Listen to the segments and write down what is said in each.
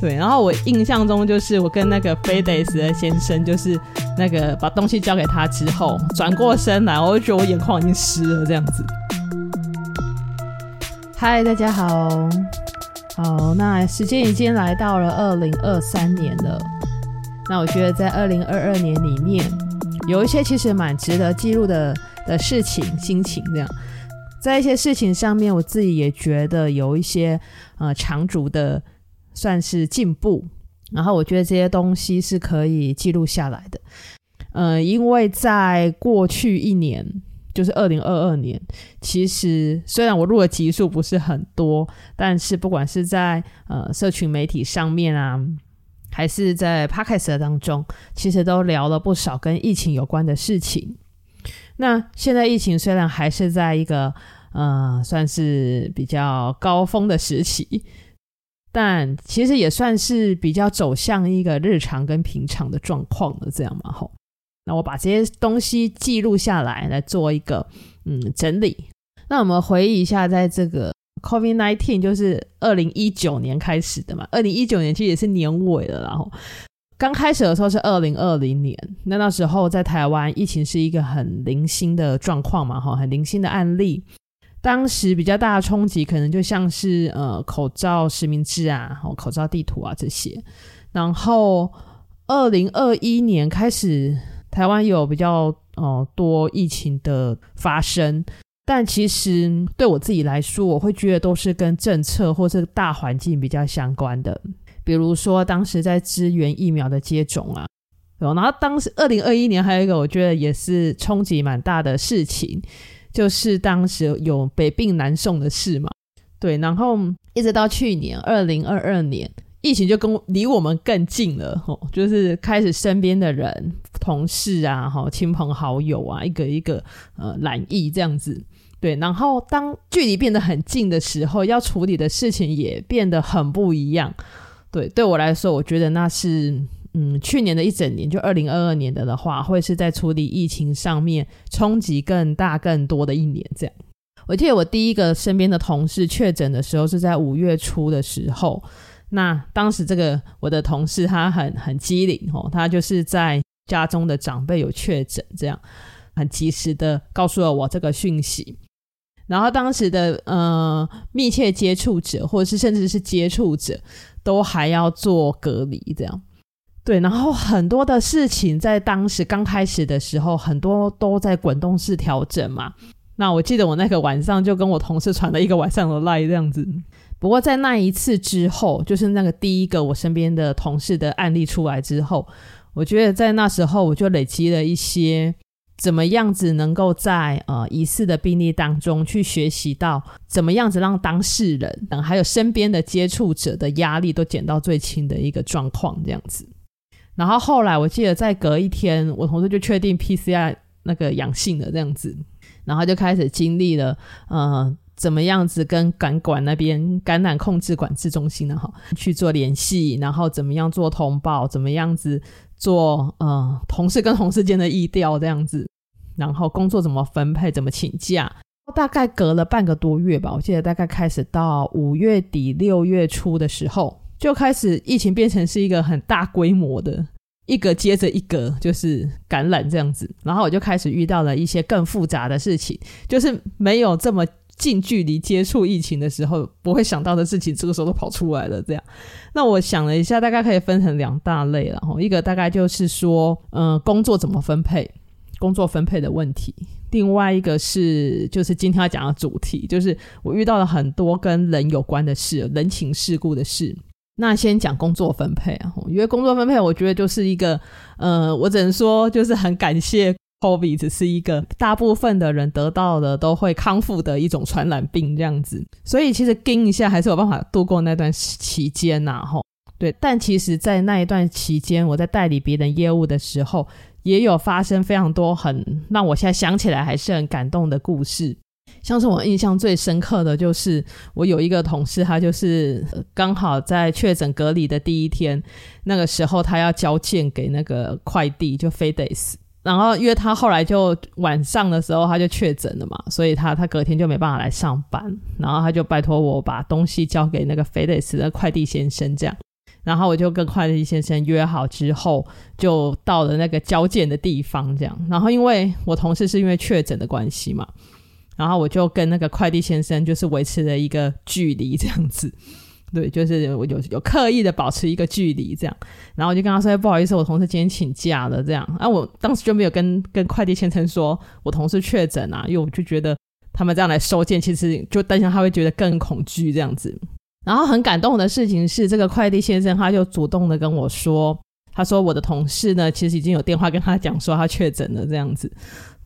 对，然后我印象中就是我跟那个 FedEx 的先生，就是那个把东西交给他之后，转过身来，我就觉得我眼眶已经湿了这样子。嗨，大家好，好，那时间已经来到了二零二三年了。那我觉得在二零二二年里面，有一些其实蛮值得记录的的事情、心情这样。在一些事情上面，我自己也觉得有一些呃长足的算是进步，然后我觉得这些东西是可以记录下来的。呃，因为在过去一年，就是二零二二年，其实虽然我录的集数不是很多，但是不管是在呃社群媒体上面啊，还是在 Podcast 当中，其实都聊了不少跟疫情有关的事情。那现在疫情虽然还是在一个呃算是比较高峰的时期，但其实也算是比较走向一个日常跟平常的状况了，这样嘛吼。那我把这些东西记录下来，来做一个嗯整理。那我们回忆一下，在这个 COVID-19 就是二零一九年开始的嘛，二零一九年其实也是年尾了，然后。刚开始的时候是二零二零年，那那时候在台湾疫情是一个很零星的状况嘛，哈，很零星的案例。当时比较大的冲击可能就像是呃口罩实名制啊，口罩地图啊这些。然后二零二一年开始，台湾有比较呃多疫情的发生，但其实对我自己来说，我会觉得都是跟政策或是大环境比较相关的。比如说，当时在支援疫苗的接种啊，然后当时二零二一年还有一个我觉得也是冲击蛮大的事情，就是当时有北病南送的事嘛，对，然后一直到去年二零二二年，疫情就跟离我们更近了，吼，就是开始身边的人、同事啊，哈，亲朋好友啊，一个一个呃染疫这样子，对，然后当距离变得很近的时候，要处理的事情也变得很不一样。对，对我来说，我觉得那是，嗯，去年的一整年，就二零二二年的的话，会是在处理疫情上面冲击更大、更多的一年。这样，我记得我第一个身边的同事确诊的时候是在五月初的时候，那当时这个我的同事他很很机灵哦，他就是在家中的长辈有确诊，这样很及时的告诉了我这个讯息。然后当时的呃密切接触者，或者是甚至是接触者，都还要做隔离，这样。对，然后很多的事情在当时刚开始的时候，很多都在滚动式调整嘛。那我记得我那个晚上就跟我同事传了一个晚上的赖这样子。不过在那一次之后，就是那个第一个我身边的同事的案例出来之后，我觉得在那时候我就累积了一些。怎么样子能够在呃疑似的病例当中去学习到怎么样子让当事人等还有身边的接触者的压力都减到最轻的一个状况这样子。然后后来我记得再隔一天，我同事就确定 PCR 那个阳性了这样子，然后就开始经历了呃怎么样子跟感管那边感染控制管制中心呢哈去做联系，然后怎么样做通报，怎么样子。做呃同事跟同事间的疫调这样子，然后工作怎么分配，怎么请假，大概隔了半个多月吧，我记得大概开始到五月底六月初的时候，就开始疫情变成是一个很大规模的，一个接着一个就是感染这样子，然后我就开始遇到了一些更复杂的事情，就是没有这么。近距离接触疫情的时候，不会想到的事情，这个时候都跑出来了。这样，那我想了一下，大概可以分成两大类，然后一个大概就是说，嗯、工作怎么分配，工作分配的问题；另外一个是，就是今天要讲的主题，就是我遇到了很多跟人有关的事，人情世故的事。那先讲工作分配啊，因为工作分配，我觉得就是一个，呃，我只能说，就是很感谢。COVID 只是一个大部分的人得到的都会康复的一种传染病，这样子，所以其实盯一下还是有办法度过那段期间呐，吼，对。但其实，在那一段期间，我在代理别人业务的时候，也有发生非常多很让我现在想起来还是很感动的故事。像是我印象最深刻的就是，我有一个同事，他就是刚好在确诊隔离的第一天，那个时候他要交件给那个快递，就 FedEx。然后，因为他后来就晚上的时候他就确诊了嘛，所以他他隔天就没办法来上班，然后他就拜托我把东西交给那个 FedEx 的快递先生这样。然后我就跟快递先生约好之后，就到了那个交件的地方，这样。然后因为我同事是因为确诊的关系嘛，然后我就跟那个快递先生就是维持了一个距离，这样子。对，就是我有有刻意的保持一个距离，这样。然后我就跟他说：“不好意思，我同事今天请假了。”这样。啊，我当时就没有跟跟快递先生说我同事确诊啊，因为我就觉得他们这样来收件，其实就担心他会觉得更恐惧这样子。然后很感动的事情是，这个快递先生他就主动的跟我说，他说我的同事呢，其实已经有电话跟他讲说他确诊了这样子，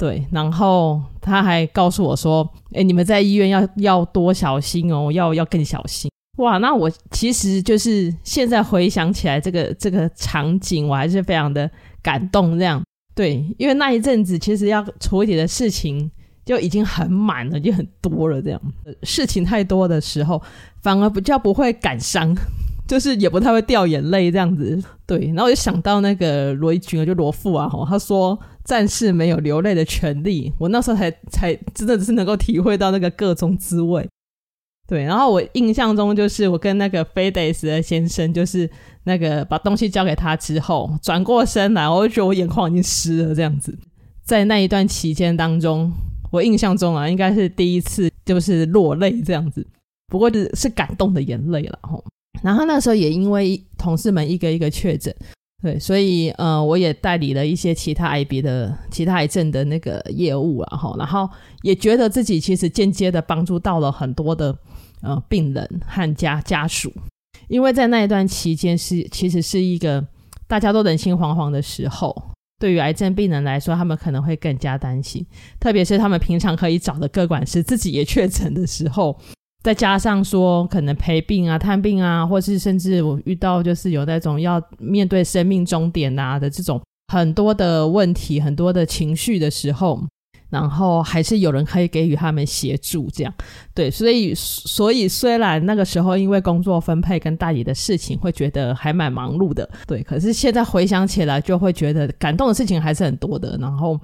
对，然后他还告诉我说，哎，你们在医院要要多小心哦，要要更小心。哇，那我其实就是现在回想起来这个这个场景，我还是非常的感动这样，对，因为那一阵子其实要处理的事情。就已经很满了，就很多了。这样事情太多的时候，反而比较不会感伤，就是也不太会掉眼泪这样子。对，然后我就想到那个罗一钧，就罗父啊，他说战士没有流泪的权利。我那时候才才真的只是能够体会到那个各种滋味。对，然后我印象中就是我跟那个 FedEx 的先生，就是那个把东西交给他之后，转过身来，我就觉得我眼眶已经湿了这样子。在那一段期间当中。我印象中啊，应该是第一次就是落泪这样子，不过是是感动的眼泪了吼。然后那时候也因为同事们一个一个确诊，对，所以呃，我也代理了一些其他癌别的其他癌症的那个业务了吼。然后也觉得自己其实间接的帮助到了很多的呃病人和家家属，因为在那一段期间是其实是一个大家都人心惶惶的时候。对于癌症病人来说，他们可能会更加担心，特别是他们平常可以找的个管师自己也确诊的时候，再加上说可能陪病啊、探病啊，或是甚至我遇到就是有那种要面对生命终点啊的这种很多的问题、很多的情绪的时候。然后还是有人可以给予他们协助，这样对，所以所以虽然那个时候因为工作分配跟代理的事情会觉得还蛮忙碌的，对，可是现在回想起来就会觉得感动的事情还是很多的，然后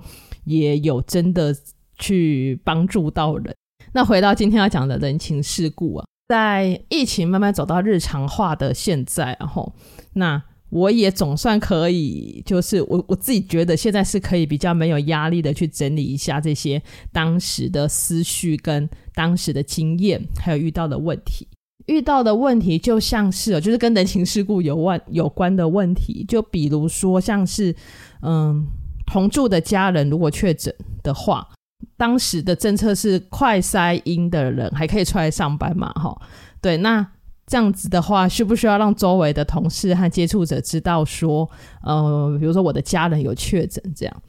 也有真的去帮助到人。那回到今天要讲的人情世故啊，在疫情慢慢走到日常化的现在，然后那。我也总算可以，就是我我自己觉得现在是可以比较没有压力的去整理一下这些当时的思绪跟当时的经验，还有遇到的问题。遇到的问题就像是，就是跟人情世故有关有关的问题，就比如说像是，嗯，同住的家人如果确诊的话，当时的政策是快筛阴的人还可以出来上班嘛？哈，对，那。这样子的话，需不需要让周围的同事和接触者知道说，呃，比如说我的家人有确诊，这样，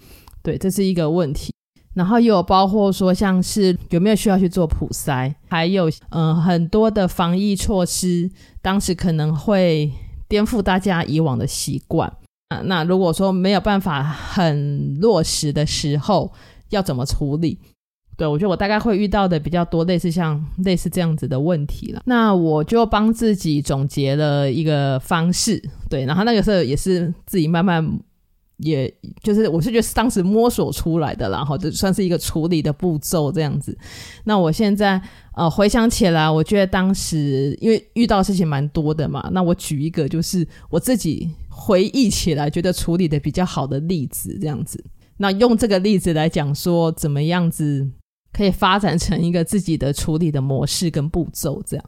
对，这是一个问题。然后又有包括说，像是有没有需要去做普筛，还有，嗯、很多的防疫措施，当时可能会颠覆大家以往的习惯。啊，那如果说没有办法很落实的时候，要怎么处理？对，我觉得我大概会遇到的比较多，类似像类似这样子的问题了。那我就帮自己总结了一个方式，对，然后那个时候也是自己慢慢，也就是我是觉得当时摸索出来的，然后就算是一个处理的步骤这样子。那我现在呃回想起来，我觉得当时因为遇到事情蛮多的嘛，那我举一个就是我自己回忆起来觉得处理的比较好的例子这样子。那用这个例子来讲说怎么样子。可以发展成一个自己的处理的模式跟步骤，这样。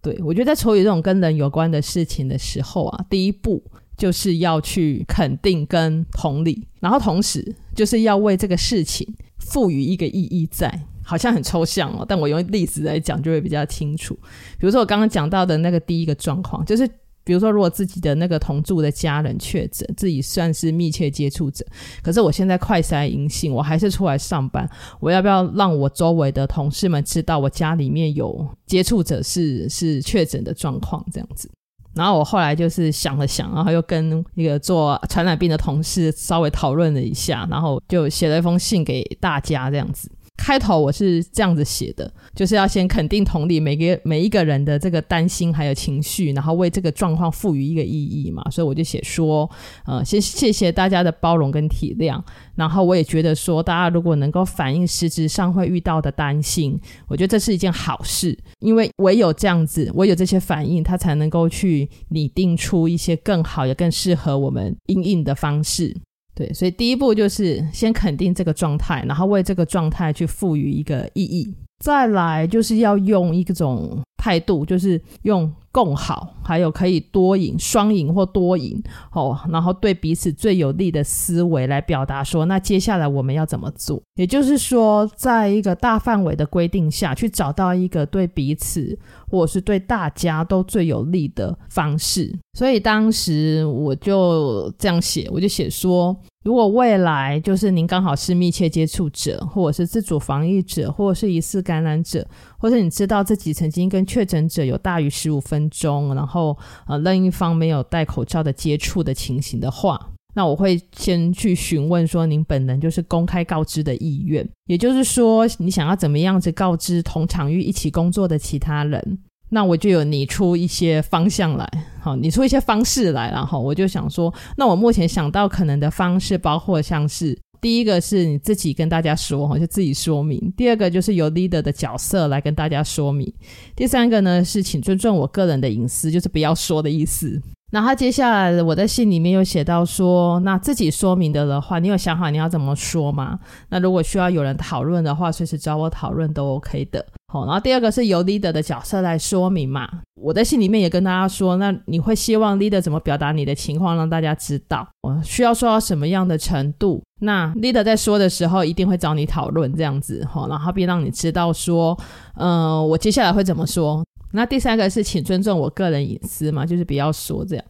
对，我觉得在处理这种跟人有关的事情的时候啊，第一步就是要去肯定跟同理，然后同时就是要为这个事情赋予一个意义在。好像很抽象哦，但我用例子来讲就会比较清楚。比如说我刚刚讲到的那个第一个状况，就是。比如说，如果自己的那个同住的家人确诊，自己算是密切接触者，可是我现在快筛阴性，我还是出来上班，我要不要让我周围的同事们知道我家里面有接触者是是确诊的状况？这样子。然后我后来就是想了想，然后又跟一个做传染病的同事稍微讨论了一下，然后就写了一封信给大家，这样子。开头我是这样子写的，就是要先肯定同理每个每一个人的这个担心还有情绪，然后为这个状况赋予一个意义嘛。所以我就写说，呃，先谢谢大家的包容跟体谅。然后我也觉得说，大家如果能够反映实质上会遇到的担心，我觉得这是一件好事，因为唯有这样子，唯有这些反应，它才能够去拟定出一些更好也更适合我们应应的方式。对，所以第一步就是先肯定这个状态，然后为这个状态去赋予一个意义。再来就是要用一种态度，就是用共好，还有可以多赢、双赢或多赢哦，然后对彼此最有利的思维来表达说，那接下来我们要怎么做？也就是说，在一个大范围的规定下去找到一个对彼此或是对大家都最有利的方式。所以当时我就这样写，我就写说。如果未来就是您刚好是密切接触者，或者是自主防疫者，或者是疑似感染者，或者你知道自己曾经跟确诊者有大于十五分钟，然后呃另一方没有戴口罩的接触的情形的话，那我会先去询问说您本人就是公开告知的意愿，也就是说你想要怎么样子告知同场域一起工作的其他人。那我就有拟出一些方向来，好，拟出一些方式来，然后我就想说，那我目前想到可能的方式，包括像是第一个是你自己跟大家说，哈，就自己说明；第二个就是由 leader 的角色来跟大家说明；第三个呢是请尊重我个人的隐私，就是不要说的意思。然后接下来我在信里面有写到说，那自己说明的的话，你有想好你要怎么说吗？那如果需要有人讨论的话，随时找我讨论都 OK 的。好，然后第二个是由 leader 的角色来说明嘛。我在信里面也跟大家说，那你会希望 leader 怎么表达你的情况，让大家知道，我需要说到什么样的程度。那 leader 在说的时候，一定会找你讨论这样子，好，然后并让你知道说，嗯、呃，我接下来会怎么说。那第三个是，请尊重我个人隐私嘛，就是不要说这样。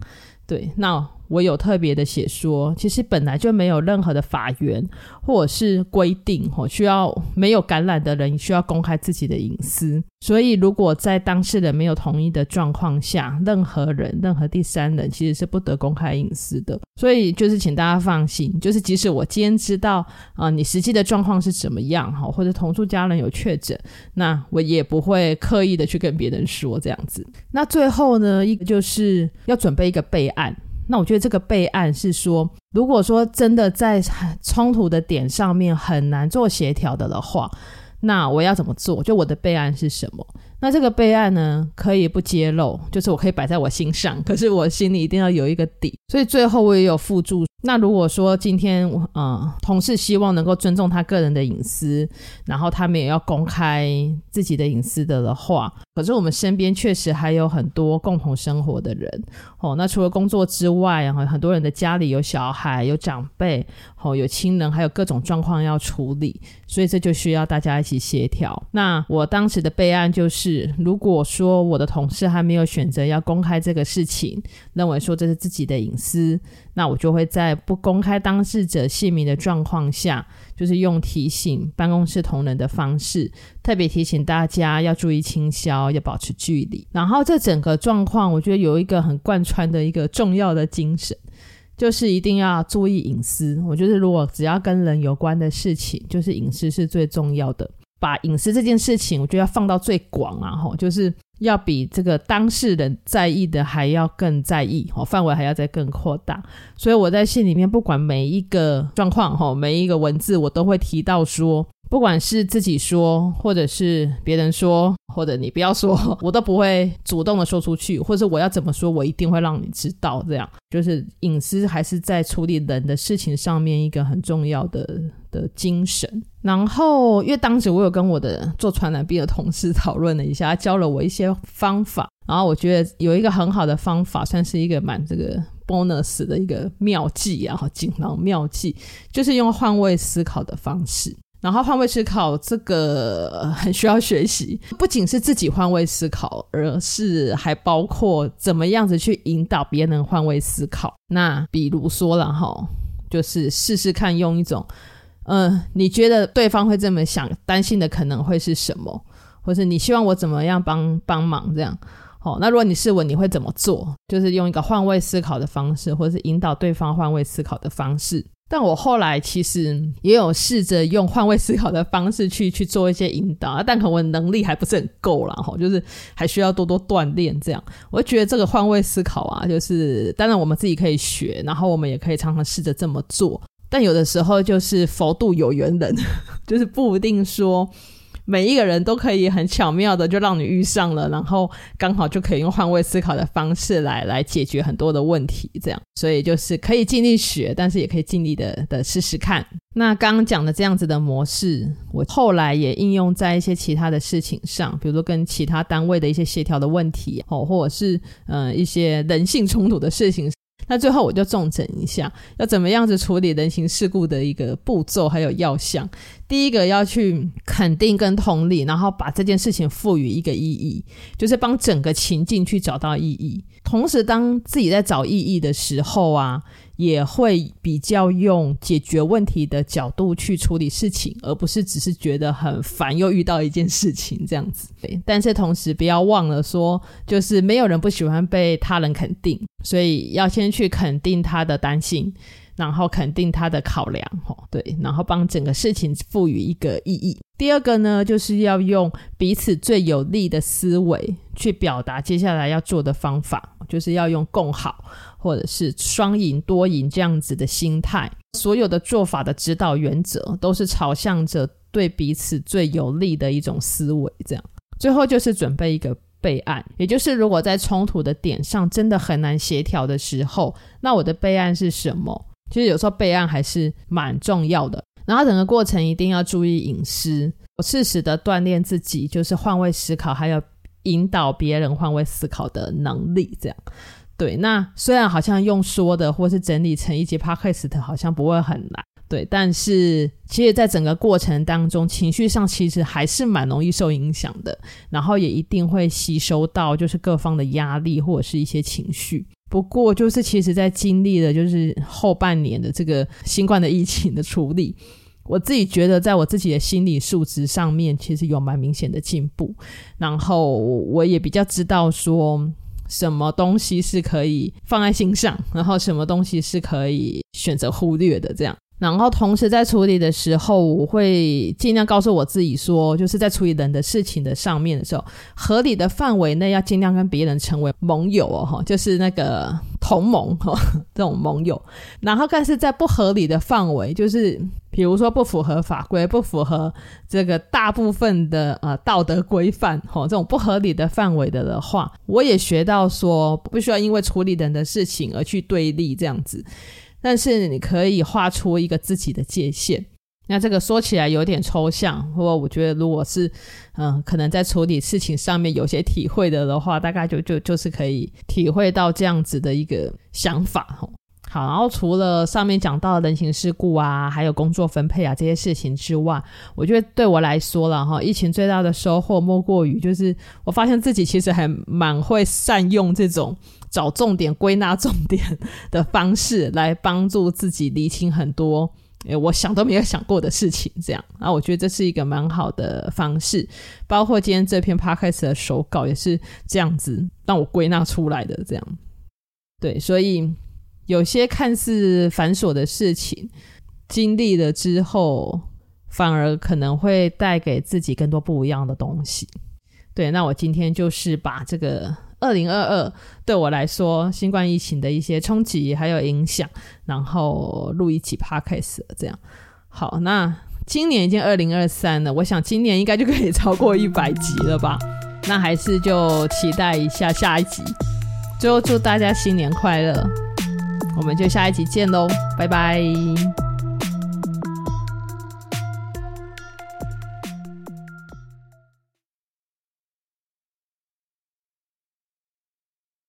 对，那。我有特别的写说，其实本来就没有任何的法源或者是规定，吼，需要没有感染的人需要公开自己的隐私。所以，如果在当事人没有同意的状况下，任何人、任何第三人其实是不得公开隐私的。所以，就是请大家放心，就是即使我今天知道啊、你实际的状况是怎么样，哈，或者同住家人有确诊，那我也不会刻意的去跟别人说这样子。那最后呢，一个就是要准备一个备案。那我觉得这个备案是说，如果说真的在冲突的点上面很难做协调的的话，那我要怎么做？就我的备案是什么？那这个备案呢，可以不揭露，就是我可以摆在我心上，可是我心里一定要有一个底。所以最后我也有附注。那如果说今天呃同事希望能够尊重他个人的隐私，然后他们也要公开自己的隐私的的话，可是我们身边确实还有很多共同生活的人哦。那除了工作之外，然后很多人的家里有小孩、有长辈哦，有亲人，还有各种状况要处理，所以这就需要大家一起协调。那我当时的备案就是，如果说我的同事还没有选择要公开这个事情，认为说这是自己的隐私。那我就会在不公开当事者姓名的状况下，就是用提醒办公室同仁的方式，特别提醒大家要注意清消，要保持距离。然后这整个状况，我觉得有一个很贯穿的一个重要的精神，就是一定要注意隐私。我觉得如果只要跟人有关的事情，就是隐私是最重要的。把隐私这件事情，我觉得要放到最广啊，吼，就是。要比这个当事人在意的还要更在意，哦，范围还要再更扩大。所以我在信里面，不管每一个状况，吼，每一个文字，我都会提到说。不管是自己说，或者是别人说，或者你不要说，我都不会主动的说出去，或者我要怎么说，我一定会让你知道。这样就是隐私还是在处理人的事情上面一个很重要的的精神。然后，因为当时我有跟我的做传染病的同事讨论了一下，他教了我一些方法。然后我觉得有一个很好的方法，算是一个蛮这个 bonus 的一个妙计啊，锦囊妙计，就是用换位思考的方式。然后换位思考这个很需要学习，不仅是自己换位思考，而是还包括怎么样子去引导别人换位思考。那比如说了哈，就是试试看用一种，嗯、你觉得对方会这么想，担心的可能会是什么，或是你希望我怎么样帮帮忙这样。好，那如果你是我，你会怎么做？就是用一个换位思考的方式，或是引导对方换位思考的方式。但我后来其实也有试着用换位思考的方式去去做一些引导，但可能我能力还不是很够啦，哈，就是还需要多多锻炼。这样，我觉得这个换位思考啊，就是当然我们自己可以学，然后我们也可以常常试着这么做。但有的时候就是佛度有缘人，就是不一定说。每一个人都可以很巧妙的就让你遇上了，然后刚好就可以用换位思考的方式来来解决很多的问题，这样，所以就是可以尽力学，但是也可以尽力的的试试看。那刚刚讲的这样子的模式，我后来也应用在一些其他的事情上，比如说跟其他单位的一些协调的问题，哦，或者是嗯、呃、一些人性冲突的事情。那最后我就重整一下，要怎么样子处理人情世故的一个步骤还有要项。第一个要去肯定跟同理，然后把这件事情赋予一个意义，就是帮整个情境去找到意义。同时，当自己在找意义的时候啊，也会比较用解决问题的角度去处理事情，而不是只是觉得很烦又遇到一件事情这样子。对，但是同时不要忘了说，就是没有人不喜欢被他人肯定，所以要先去肯定他的担心。然后肯定他的考量，吼，对，然后帮整个事情赋予一个意义。第二个呢，就是要用彼此最有利的思维去表达接下来要做的方法，就是要用共好或者是双赢多赢这样子的心态。所有的做法的指导原则都是朝向着对彼此最有利的一种思维。这样，最后就是准备一个备案，也就是如果在冲突的点上真的很难协调的时候，那我的备案是什么？其实有时候备案还是蛮重要的，然后整个过程一定要注意隐私，适时的锻炼自己，就是换位思考，还有引导别人换位思考的能力。这样，对。那虽然好像用说的或是整理成一节 podcast 好像不会很难，对，但是其实在整个过程当中，情绪上其实还是蛮容易受影响的，然后也一定会吸收到就是各方的压力或者是一些情绪。不过，就是其实，在经历了就是后半年的这个新冠的疫情的处理，我自己觉得，在我自己的心理素质上面，其实有蛮明显的进步。然后，我也比较知道说，什么东西是可以放在心上，然后什么东西是可以选择忽略的，这样。然后同时在处理的时候，我会尽量告诉我自己说，就是在处理人的事情的上面的时候，合理的范围内要尽量跟别人成为盟友哦，哈，就是那个同盟哈，这种盟友。然后但是在不合理的范围，就是比如说不符合法规、不符合这个大部分的呃道德规范哈，这种不合理的范围的的话，我也学到说，不需要因为处理人的事情而去对立这样子。但是你可以画出一个自己的界限，那这个说起来有点抽象，或我觉得如果是嗯，可能在处理事情上面有些体会的的话，大概就就就是可以体会到这样子的一个想法。好，然后除了上面讲到的人情世故啊，还有工作分配啊这些事情之外，我觉得对我来说了哈，疫情最大的收获莫过于就是我发现自己其实还蛮会善用这种找重点、归纳重点的方式来帮助自己厘清很多诶我想都没有想过的事情。这样，啊我觉得这是一个蛮好的方式，包括今天这篇 podcast 的手稿也是这样子让我归纳出来的。这样，对，所以。有些看似繁琐的事情，经历了之后，反而可能会带给自己更多不一样的东西。对，那我今天就是把这个二零二二对我来说新冠疫情的一些冲击还有影响，然后录一期 podcast 这样。好，那今年已经二零二三了，我想今年应该就可以超过一百集了吧？那还是就期待一下下一集。最后祝大家新年快乐！我们就下一集见喽，拜拜。